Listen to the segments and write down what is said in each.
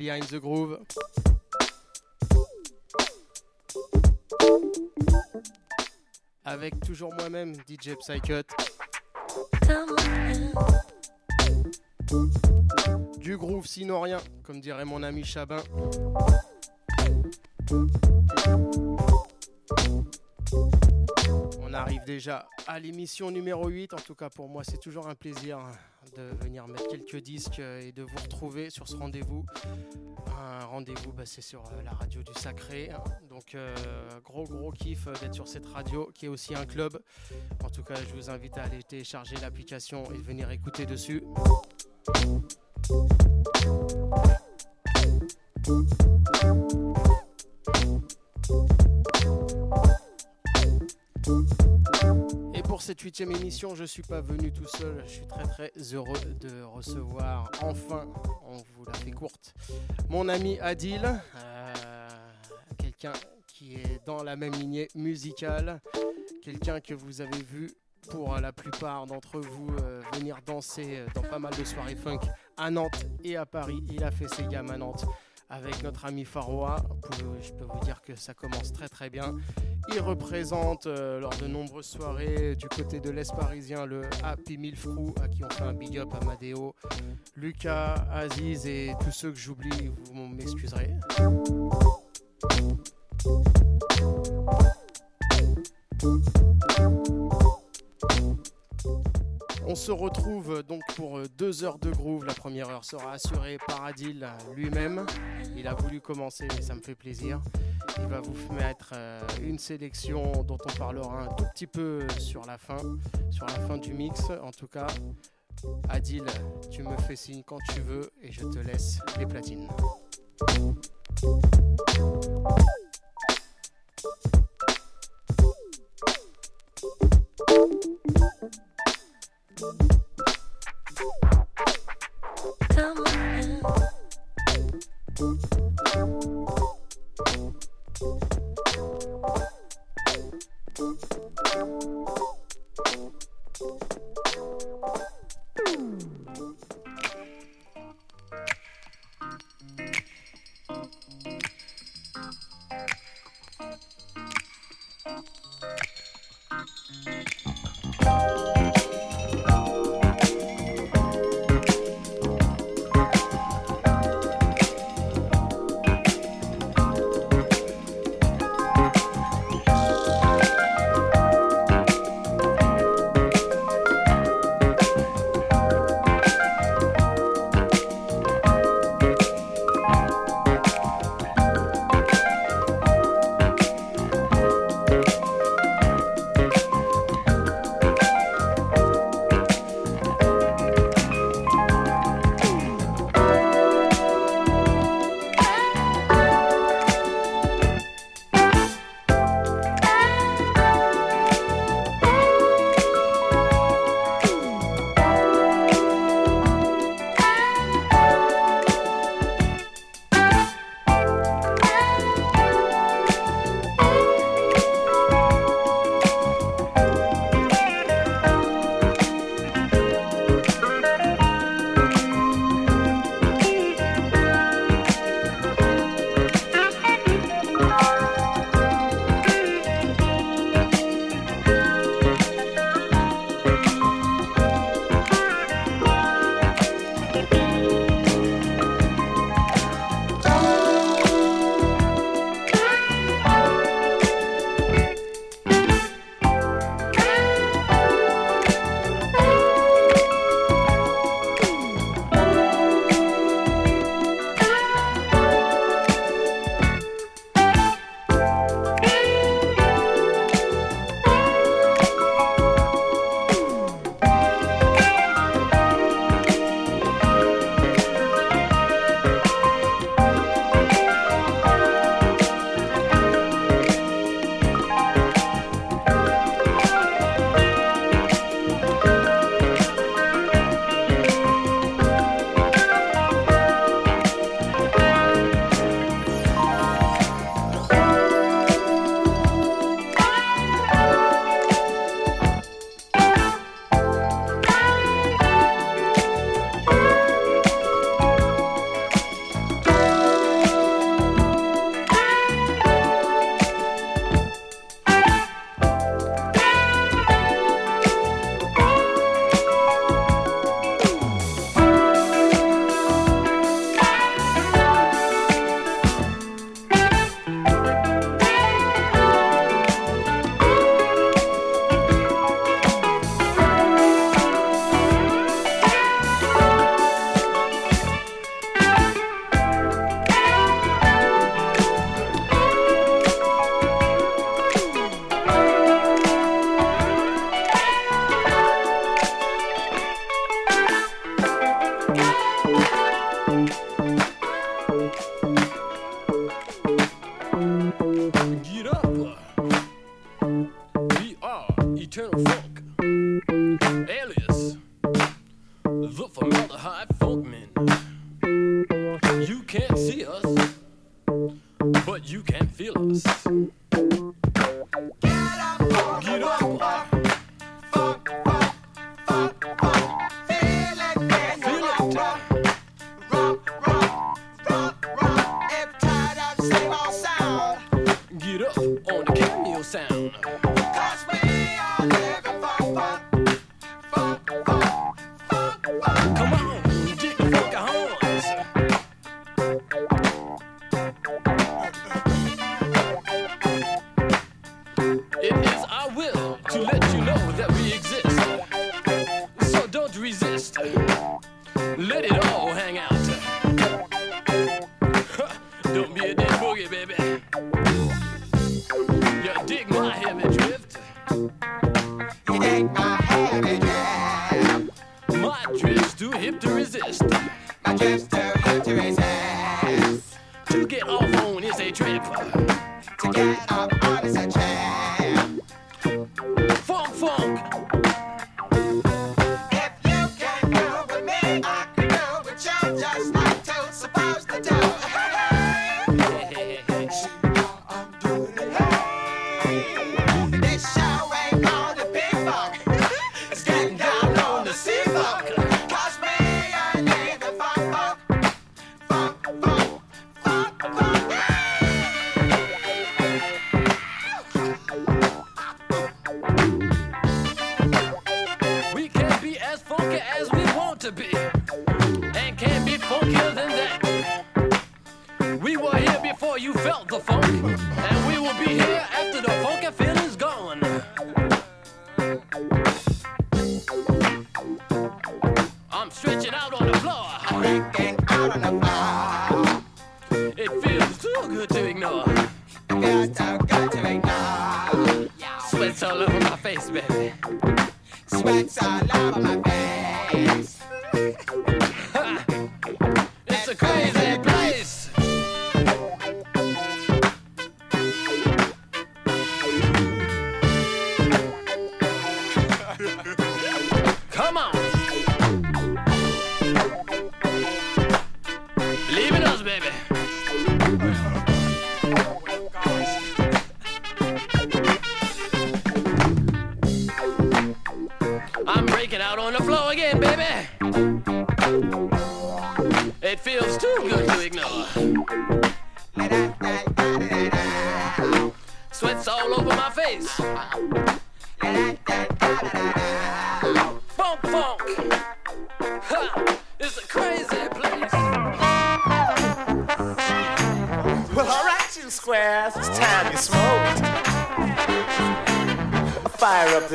Behind the Groove. Avec toujours moi-même, DJ Psycut. Du groove sinon rien, comme dirait mon ami Chabin. Déjà à l'émission numéro 8. En tout cas, pour moi, c'est toujours un plaisir de venir mettre quelques disques et de vous retrouver sur ce rendez-vous. Un rendez-vous, bah, c'est sur euh, la radio du Sacré. Donc, euh, gros, gros kiff d'être sur cette radio qui est aussi un club. En tout cas, je vous invite à aller télécharger l'application et venir écouter dessus. Cette huitième émission, je suis pas venu tout seul. Je suis très très heureux de recevoir enfin, on vous la fait courte, mon ami Adil, euh, quelqu'un qui est dans la même lignée musicale, quelqu'un que vous avez vu pour la plupart d'entre vous euh, venir danser euh, dans pas mal de soirées funk à Nantes et à Paris. Il a fait ses gammes à Nantes avec notre ami Faroua. Je peux vous dire que ça commence très très bien. Il représente euh, lors de nombreuses soirées du côté de l'Est parisien le Happy Meal Frou à qui on fait un big up à Madeo, Lucas, Aziz et tous ceux que j'oublie, vous m'excuserez. On se retrouve donc pour euh, deux heures de groove. La première heure sera assurée par Adil lui-même. Il a voulu commencer, mais ça me fait plaisir. Il va vous mettre euh, une sélection dont on parlera un tout petit peu sur la fin, du mix en tout cas. Adil, tu me fais signe quand tu veux et je te laisse les platines. Come on now.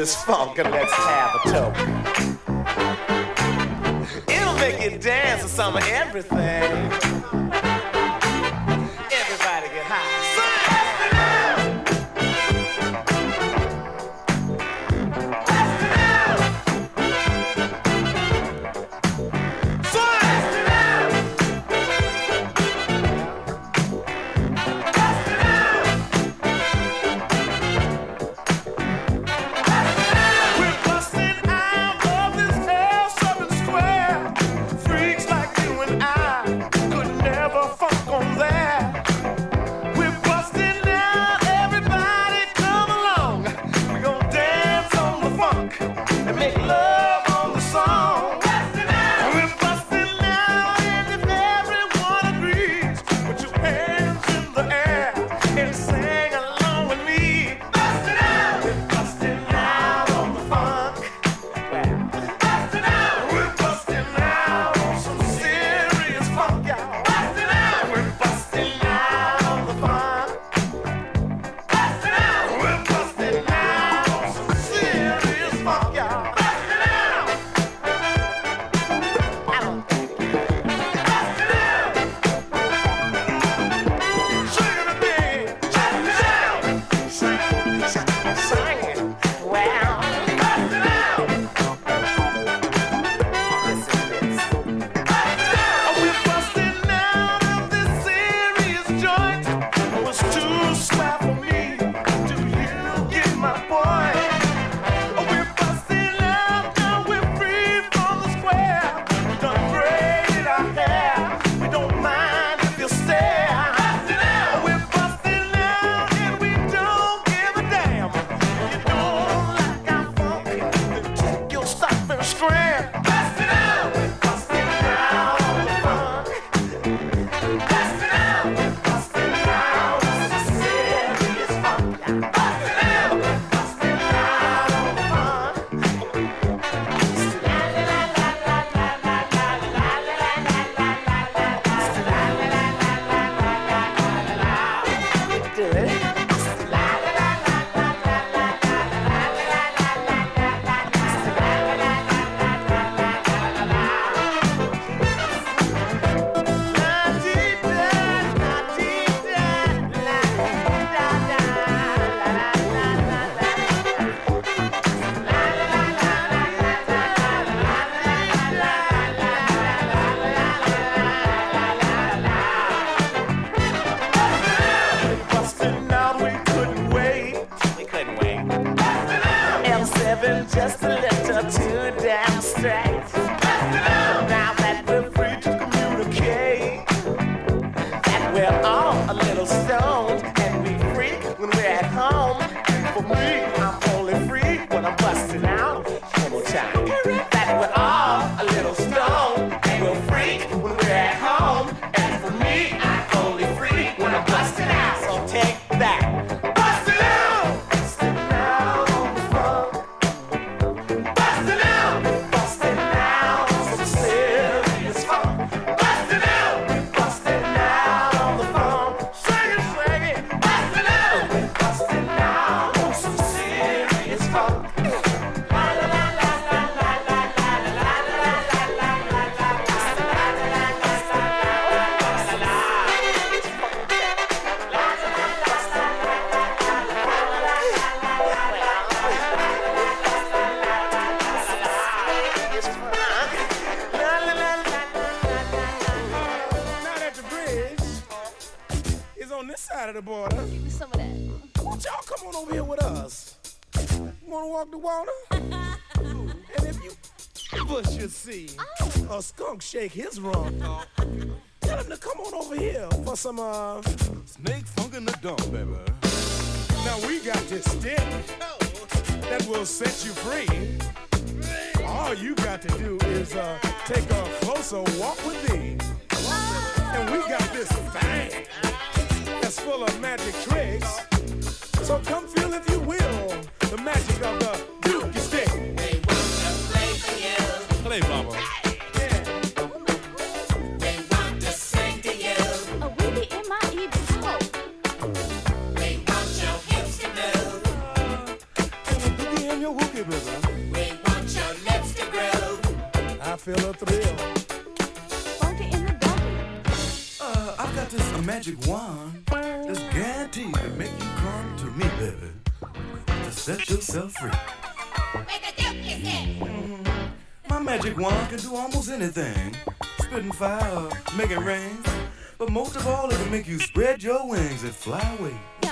his phone. Gonna shake his rump. Tell him to come on over here for some uh snake funk in the dump, baby. Now we got this stick that will set you free. All you got to do is uh, take a closer walk with me. And we got this thing that's full of magic tricks. So come feel, if you anything. Spitting fire, make it rain. But most of all, it'll make you spread your wings and fly away.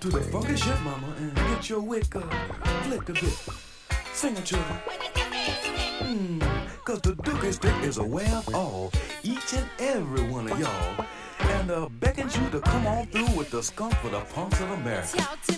Just step up to the funky shit, mama, and get your wick up, flick a bit, sing a children. Hmm, cause the dookie stick is aware of all, each and every one of y'all, and uh, beckons you to come on through with the skunk for the punks of America.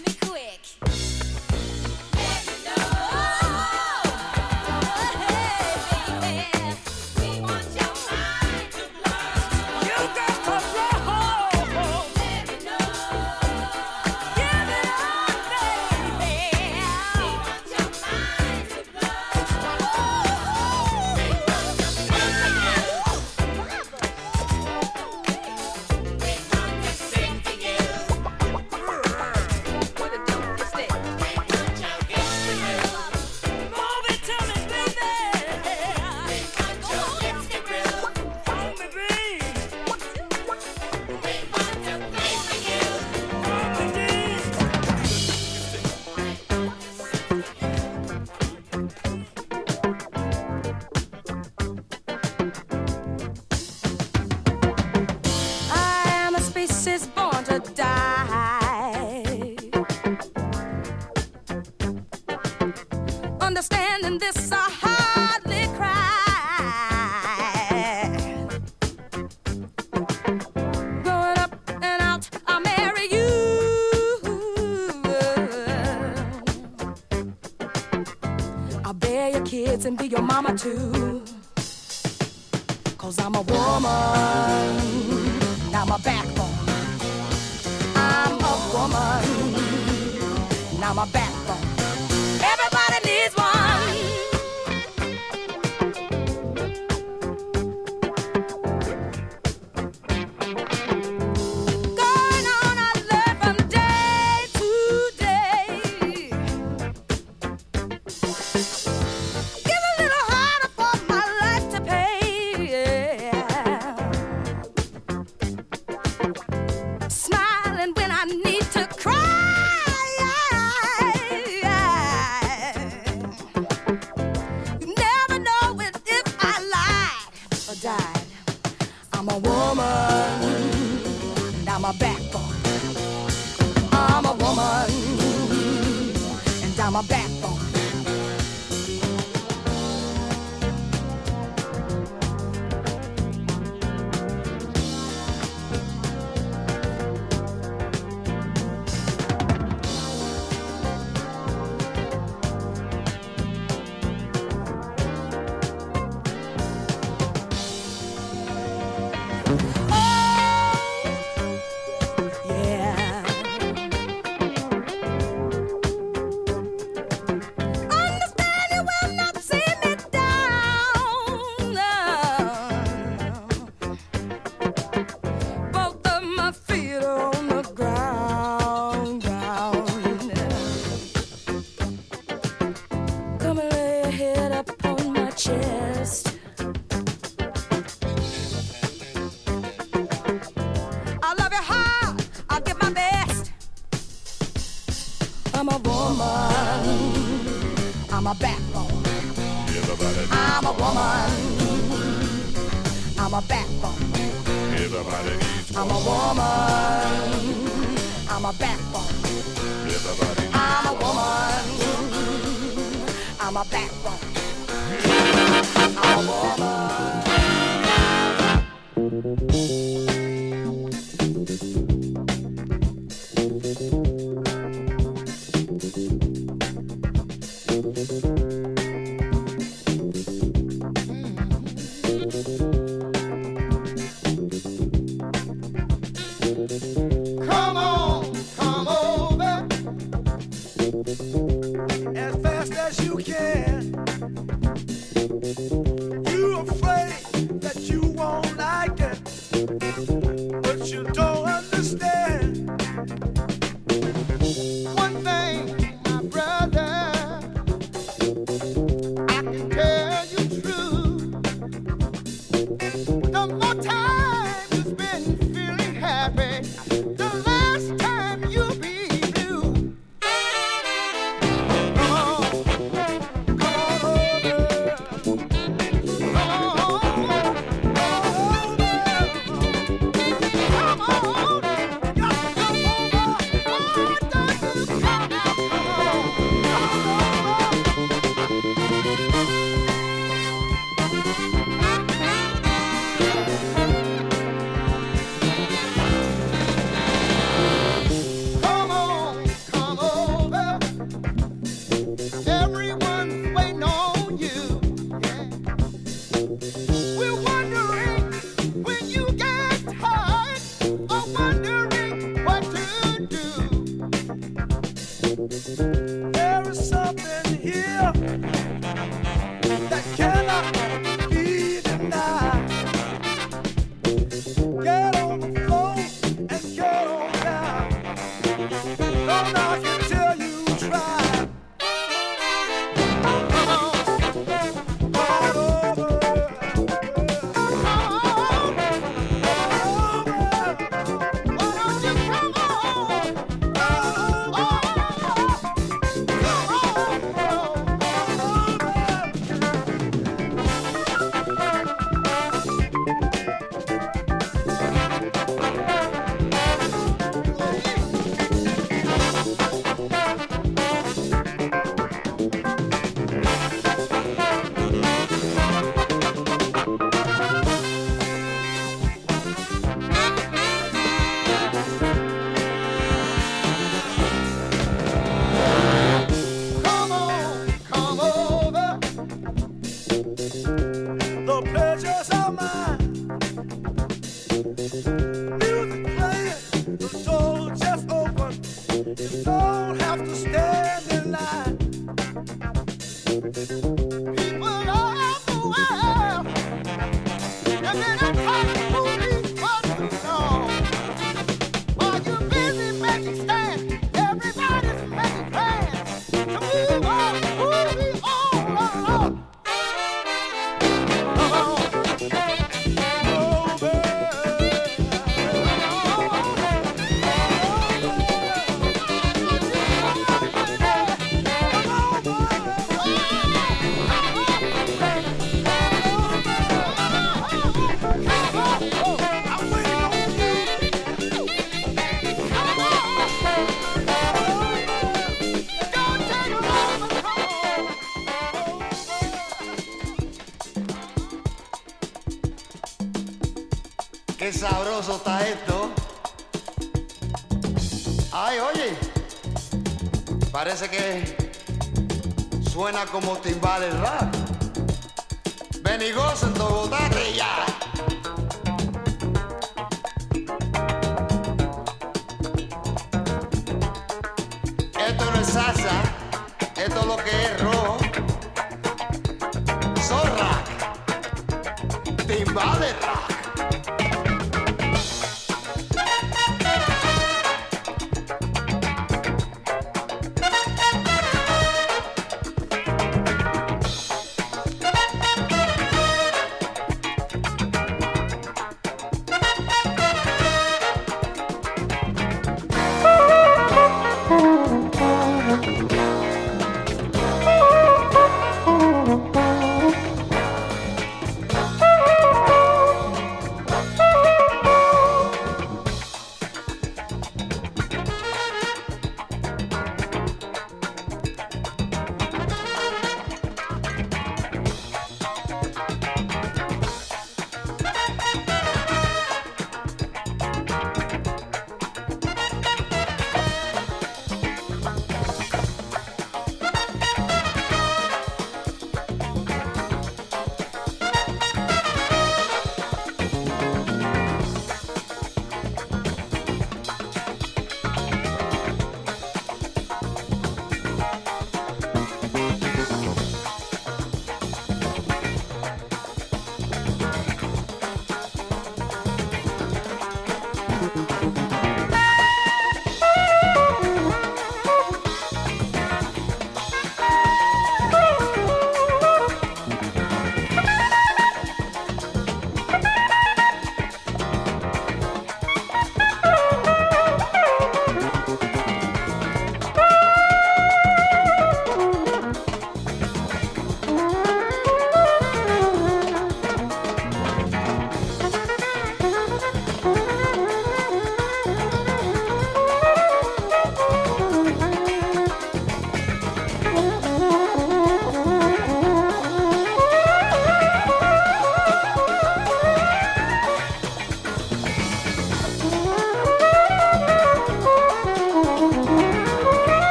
Sabroso está esto. Ay, oye. Parece que suena como timbales rap. Ven y goza en Togotate ya. Esto no es salsa, esto es lo que es rojo. Zorra, timbales rock.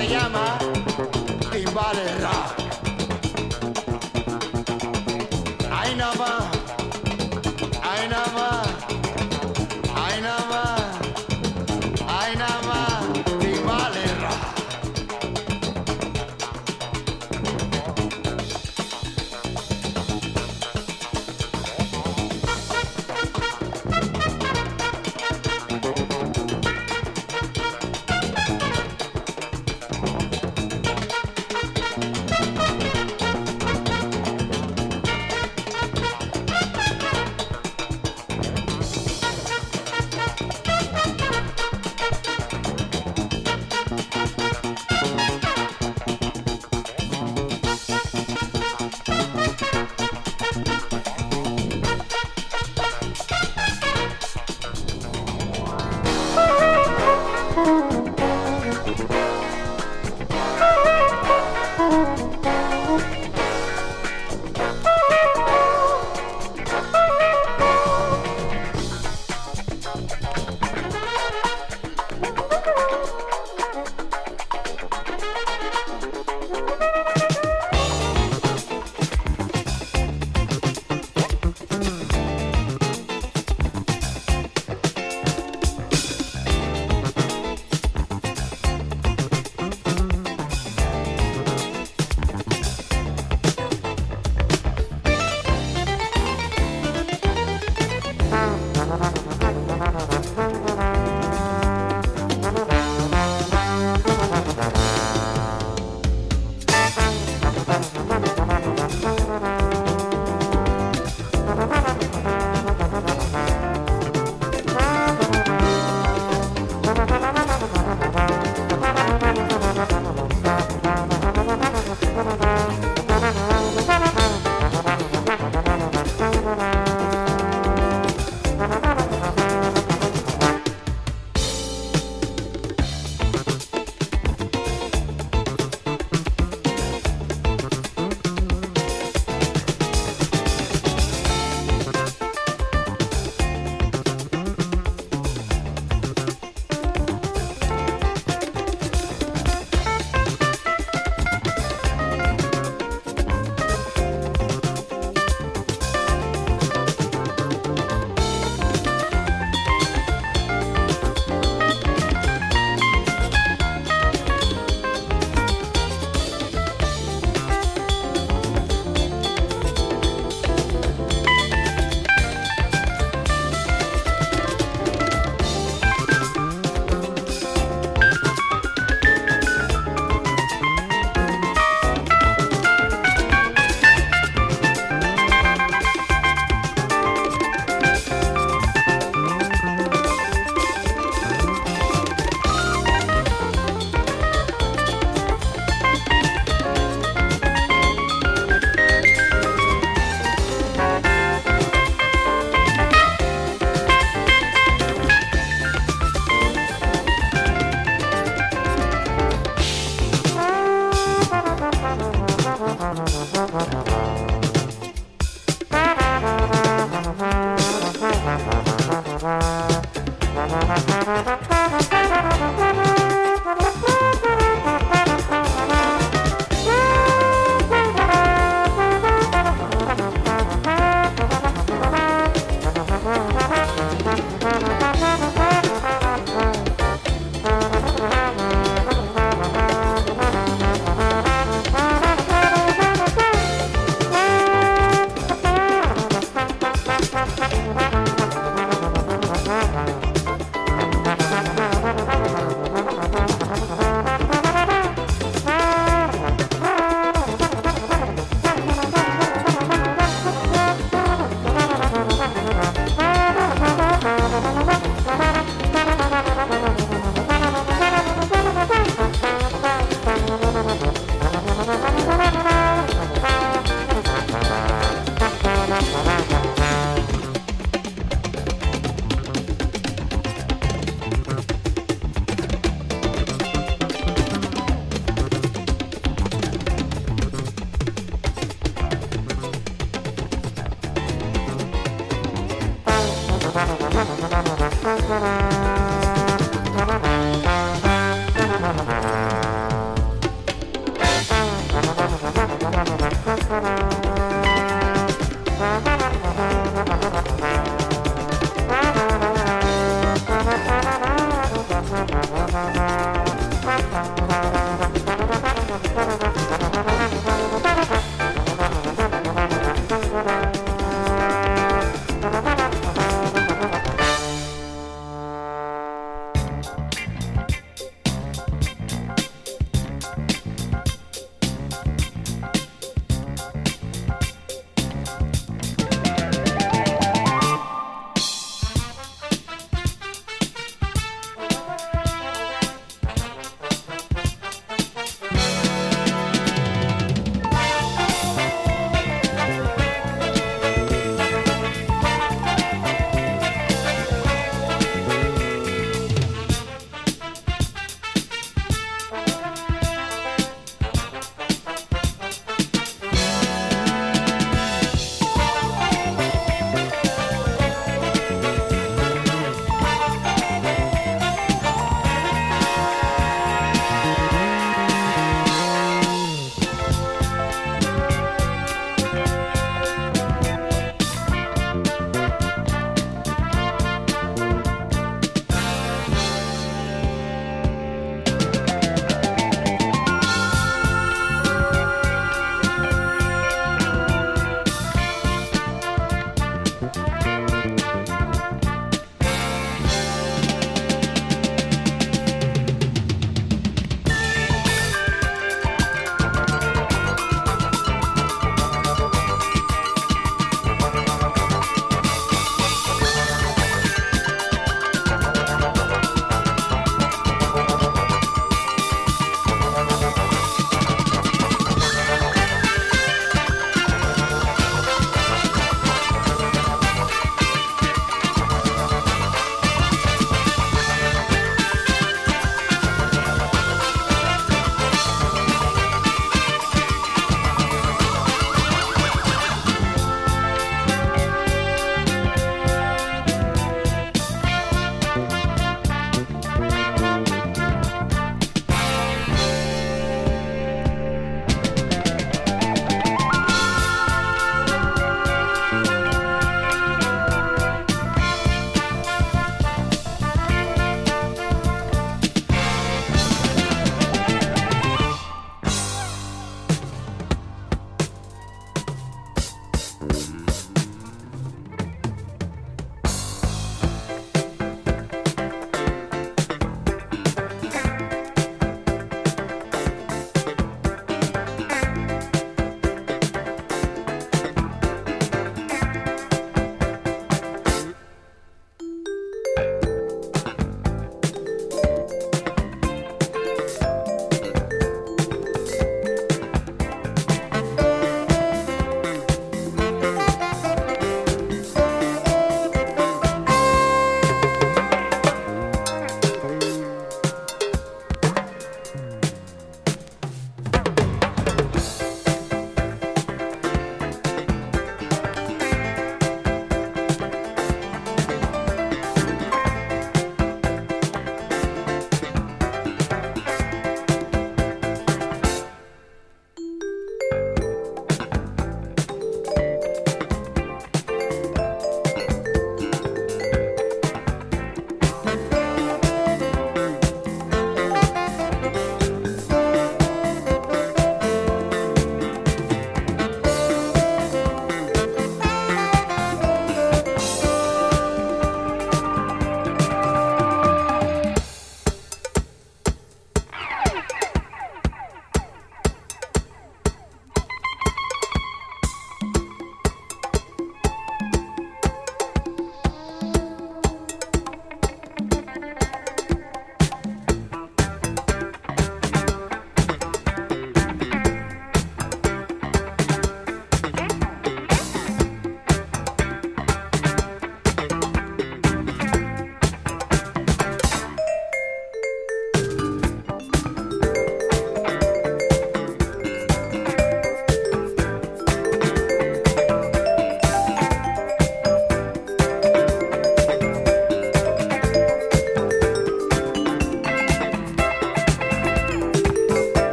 se llama Timbal Rock. Ahí no va.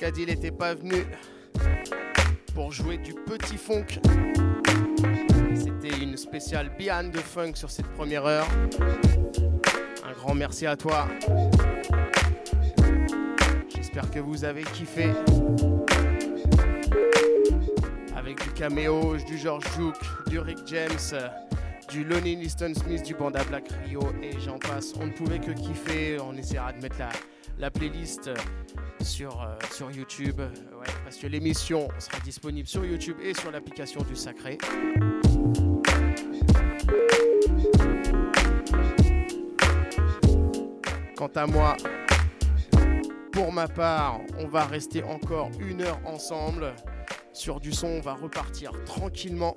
qu'Adil n'était pas venu pour jouer du petit funk. C'était une spéciale Behind the Funk sur cette première heure. Un grand merci à toi. J'espère que vous avez kiffé. Avec du caméo, du George Duke, du Rick James, du Lonnie Liston Smith, du Banda Black Rio et j'en passe. On ne pouvait que kiffer. On essaiera de mettre la playlist sur, euh, sur YouTube. Ouais, parce que l'émission sera disponible sur YouTube et sur l'application du Sacré. Quant à moi, pour ma part, on va rester encore une heure ensemble. Sur du son, on va repartir tranquillement.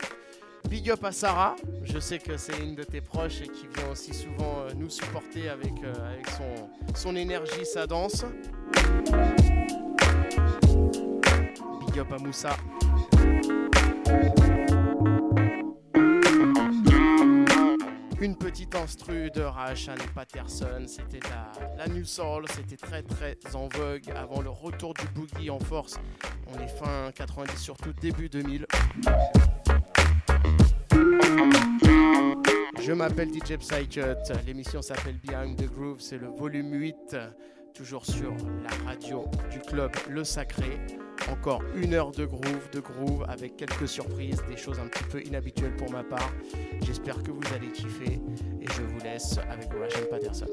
Big up à Sarah, je sais que c'est une de tes proches et qui vient aussi souvent euh, nous supporter avec, euh, avec son, son énergie, sa danse. Big up à Moussa. Une petite instru de Rahan Patterson, c'était la, la New Soul, c'était très très en vogue avant le retour du boogie en force. On est fin 90, surtout début 2000. Je m'appelle DJ Psycut, l'émission s'appelle Behind the Groove, c'est le volume 8, toujours sur la radio du club Le Sacré. Encore une heure de groove, de groove avec quelques surprises, des choses un petit peu inhabituelles pour ma part. J'espère que vous allez kiffer et je vous laisse avec Rachel Patterson.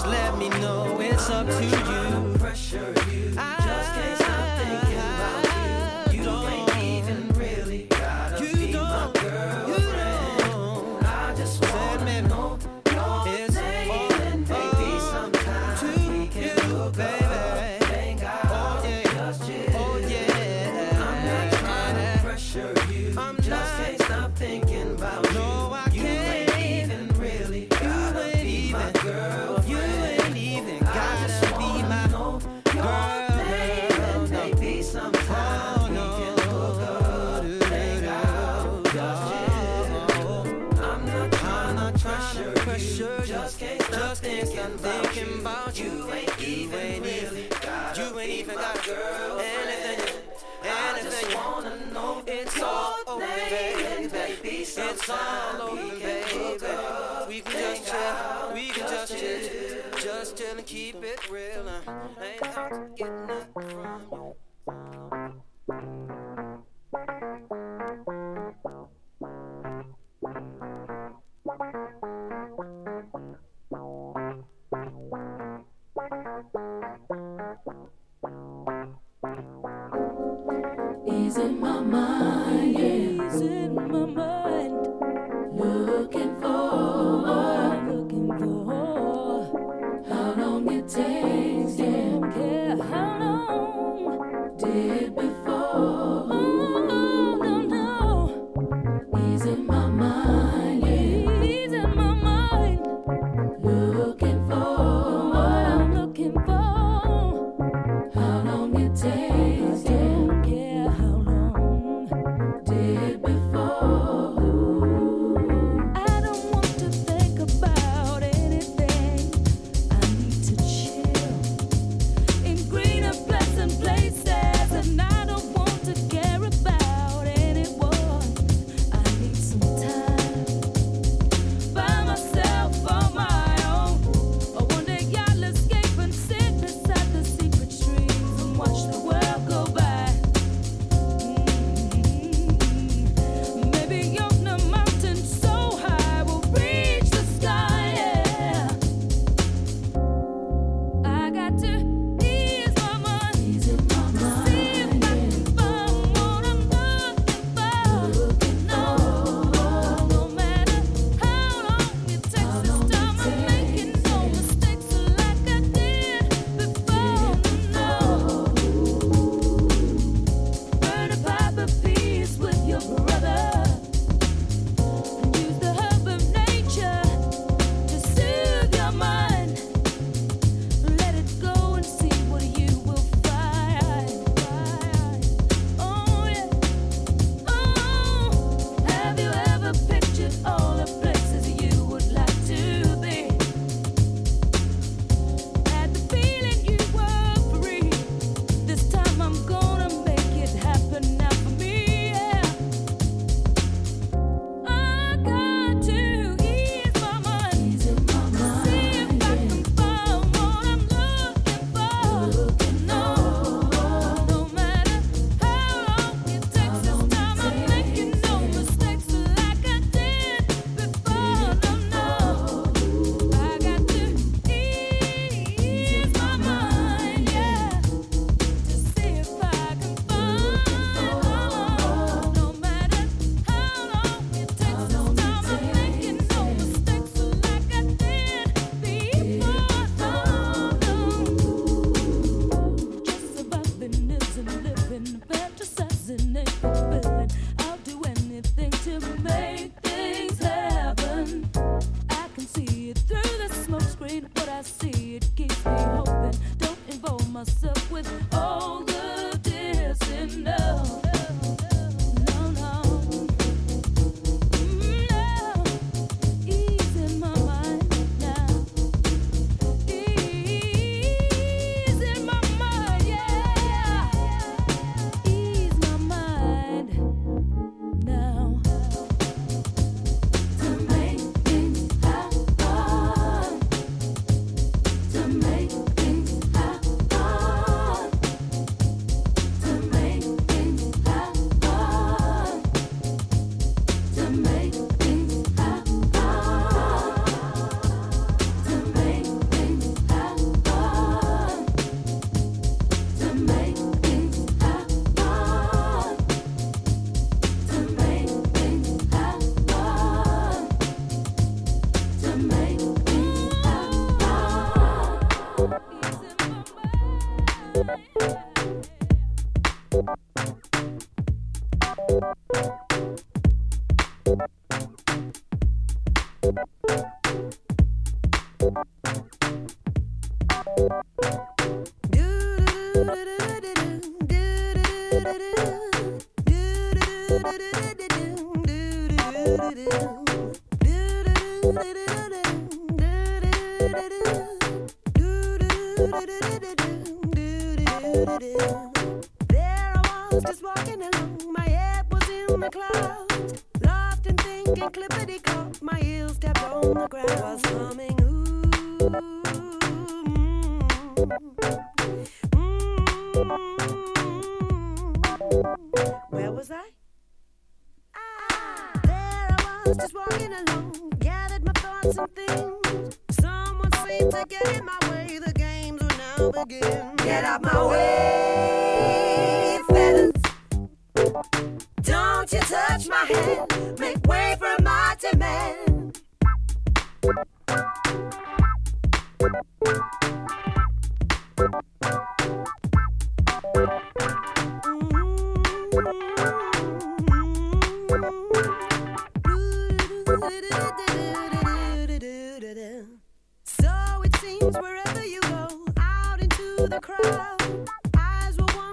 Just let me know. It's up to you. solo. We can just chill, we can just chill, just chill and keep it real. I ain't out to get nothing from you.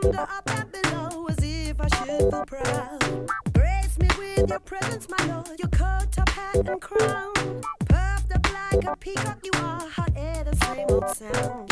under up and below, as if I should feel proud. Grace me with your presence, my lord, your coat, top, hat, and crown. Puffed up like a peacock, you are hot air, the same old sound.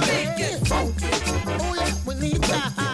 Make it funky. Oh yeah, we need.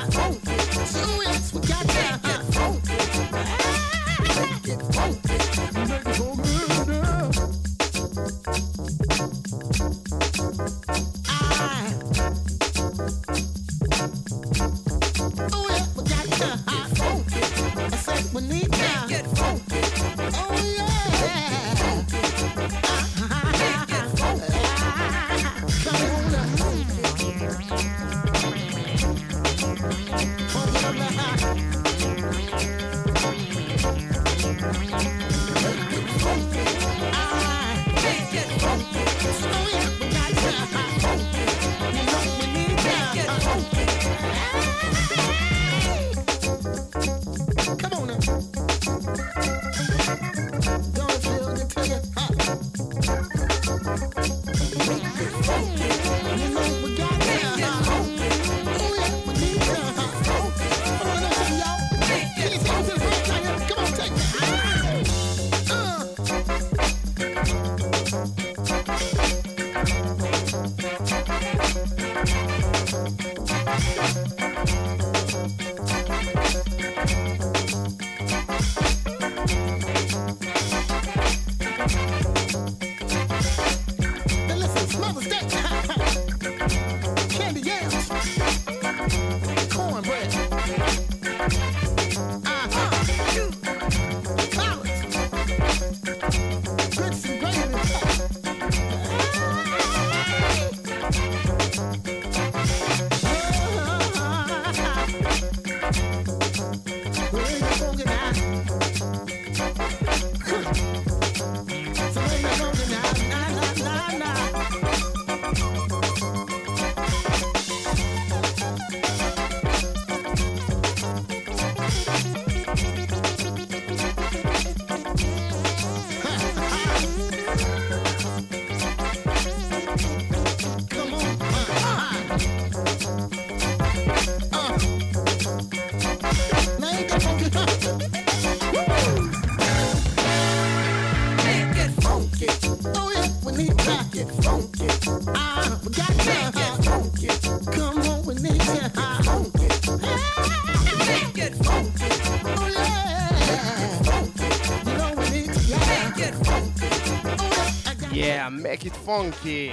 Make it funky.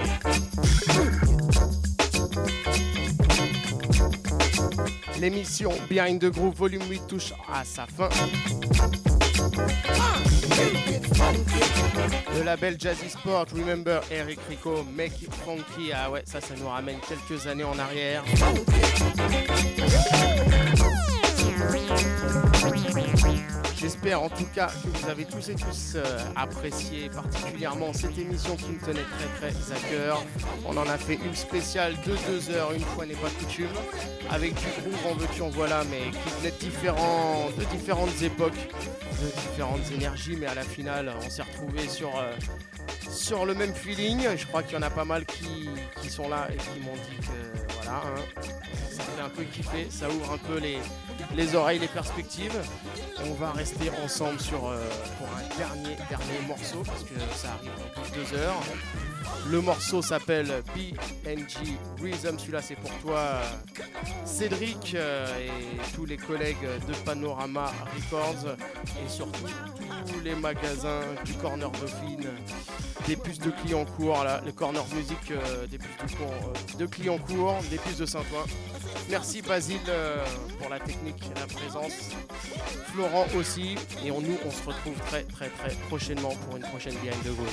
L'émission Behind the Groove Volume 8 touche à sa fin. Le label Jazzy Sport, Remember Eric Rico, Make It Funky. Ah ouais, ça, ça nous ramène quelques années en arrière. J'espère en tout cas que vous avez tous et tous euh, apprécié particulièrement cette émission qui me tenait très très à cœur. On en a fait une spéciale de deux heures, une fois n'est pas coutume, avec du groove en veux-tu en voilà, mais qui venait de, de différentes époques, de différentes énergies, mais à la finale on s'est retrouvés sur, euh, sur le même feeling. Je crois qu'il y en a pas mal qui, qui sont là et qui m'ont dit que voilà, hein, ça fait un peu kiffer, ça ouvre un peu les, les oreilles, les perspectives. On va rester ensemble sur, euh, pour un dernier, dernier morceau parce que ça arrive dans plus de deux heures. Le morceau s'appelle PNG Rhythm. Celui-là, c'est pour toi, euh, Cédric, euh, et tous les collègues de Panorama Records et surtout tous les magasins du Corner Dauphine, des puces de Clignancourt, là, le Corner Music des puces de, de Clignancourt, des puces de Saint-Ouen. Merci Basile euh, pour la technique et la présence. Florent aussi. Et on, nous, on se retrouve très très très prochainement pour une prochaine Behind the Goal.